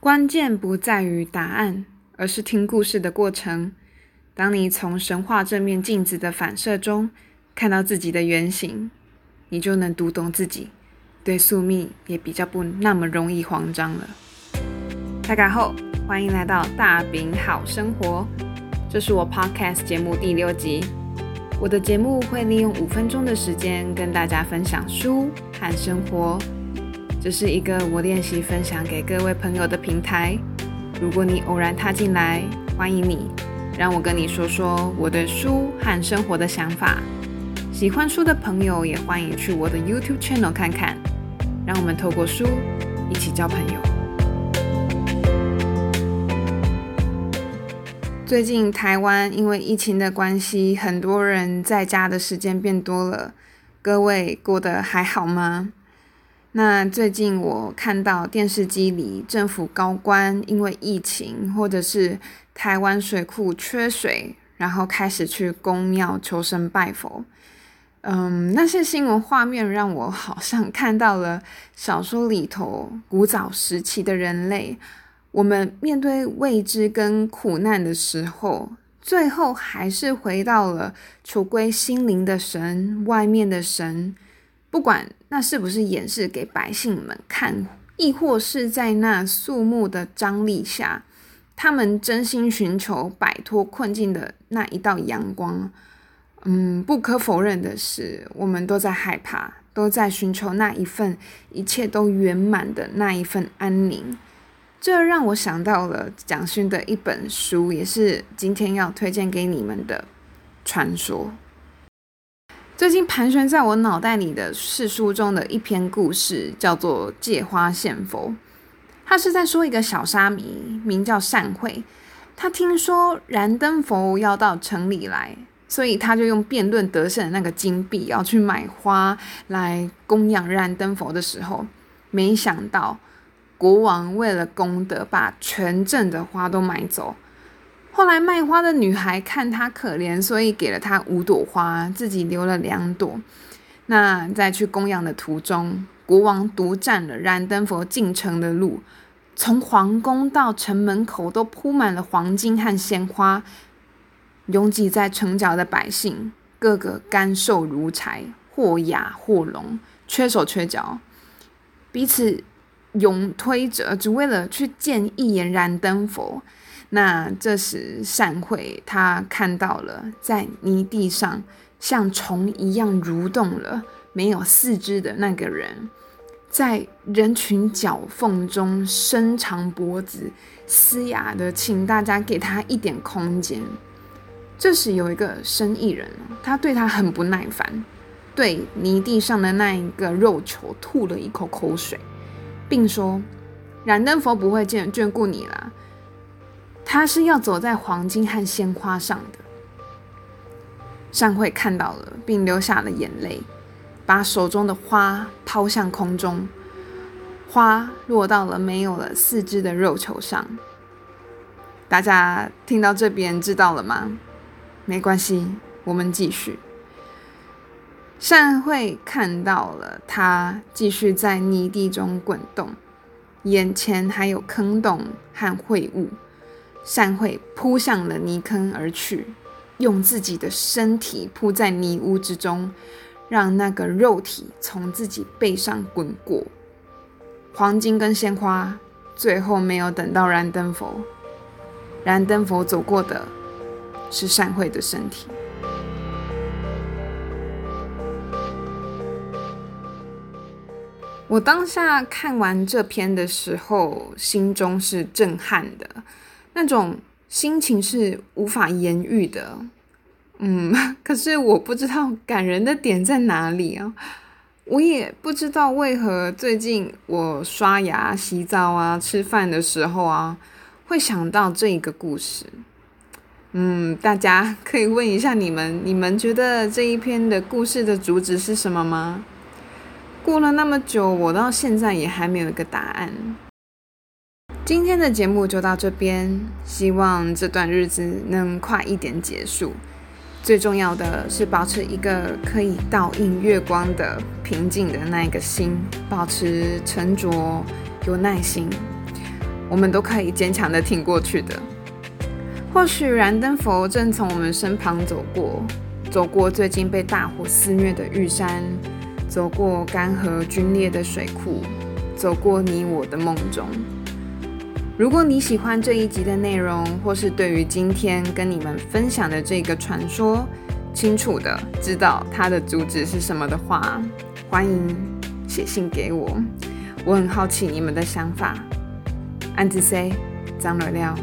关键不在于答案，而是听故事的过程。当你从神话这面镜子的反射中看到自己的原型，你就能读懂自己，对宿命也比较不那么容易慌张了。大家好，欢迎来到大饼好生活，这是我 Podcast 节目第六集。我的节目会利用五分钟的时间跟大家分享书和生活。这是一个我练习分享给各位朋友的平台。如果你偶然踏进来，欢迎你，让我跟你说说我的书和生活的想法。喜欢书的朋友也欢迎去我的 YouTube channel 看看，让我们透过书一起交朋友。最近台湾因为疫情的关系，很多人在家的时间变多了，各位过得还好吗？那最近我看到电视机里政府高官因为疫情，或者是台湾水库缺水，然后开始去公庙求神拜佛。嗯，那些新闻画面让我好像看到了小说里头古早时期的人类。我们面对未知跟苦难的时候，最后还是回到了求归心灵的神，外面的神。不管那是不是演示给百姓们看，亦或是在那肃穆的张力下，他们真心寻求摆脱困境的那一道阳光。嗯，不可否认的是，我们都在害怕，都在寻求那一份一切都圆满的那一份安宁。这让我想到了蒋勋的一本书，也是今天要推荐给你们的传说。最近盘旋在我脑袋里的是书中的一篇故事，叫做《借花献佛》。他是在说一个小沙弥，名叫善慧。他听说燃灯佛要到城里来，所以他就用辩论得胜的那个金币要去买花来供养燃灯佛的时候，没想到国王为了功德，把全镇的花都买走。后来卖花的女孩看他可怜，所以给了他五朵花，自己留了两朵。那在去供养的途中，国王独占了燃灯佛进城的路，从皇宫到城门口都铺满了黄金和鲜花。拥挤在城角的百姓，个个干瘦如柴，或哑或聋，缺手缺脚，彼此拥推着，只为了去见一眼燃灯佛。那这时，善慧他看到了在泥地上像虫一样蠕动了、没有四肢的那个人，在人群脚缝中伸长脖子，嘶哑的请大家给他一点空间。这时，有一个生意人，他对他很不耐烦，对泥地上的那一个肉球吐了一口口水，并说：“燃灯佛不会眷眷顾你了。”他是要走在黄金和鲜花上的。善慧看到了，并流下了眼泪，把手中的花抛向空中，花落到了没有了四肢的肉球上。大家听到这边知道了吗？没关系，我们继续。善慧看到了，他继续在泥地中滚动，眼前还有坑洞和秽物。善慧扑向了泥坑而去，用自己的身体扑在泥污之中，让那个肉体从自己背上滚过。黄金跟鲜花最后没有等到燃灯佛，燃灯佛走过的是善慧的身体。我当下看完这篇的时候，心中是震撼的。那种心情是无法言喻的，嗯，可是我不知道感人的点在哪里啊！我也不知道为何最近我刷牙、洗澡啊、吃饭的时候啊，会想到这一个故事。嗯，大家可以问一下你们，你们觉得这一篇的故事的主旨是什么吗？过了那么久，我到现在也还没有一个答案。今天的节目就到这边，希望这段日子能快一点结束。最重要的是保持一个可以倒映月光的平静的那一个心，保持沉着，有耐心。我们都可以坚强的挺过去的。或许燃灯佛正从我们身旁走过，走过最近被大火肆虐的玉山，走过干涸龟裂的水库，走过你我的梦中。如果你喜欢这一集的内容，或是对于今天跟你们分享的这个传说清楚的知道它的主旨是什么的话，欢迎写信给我，我很好奇你们的想法。安子 C，张了亮。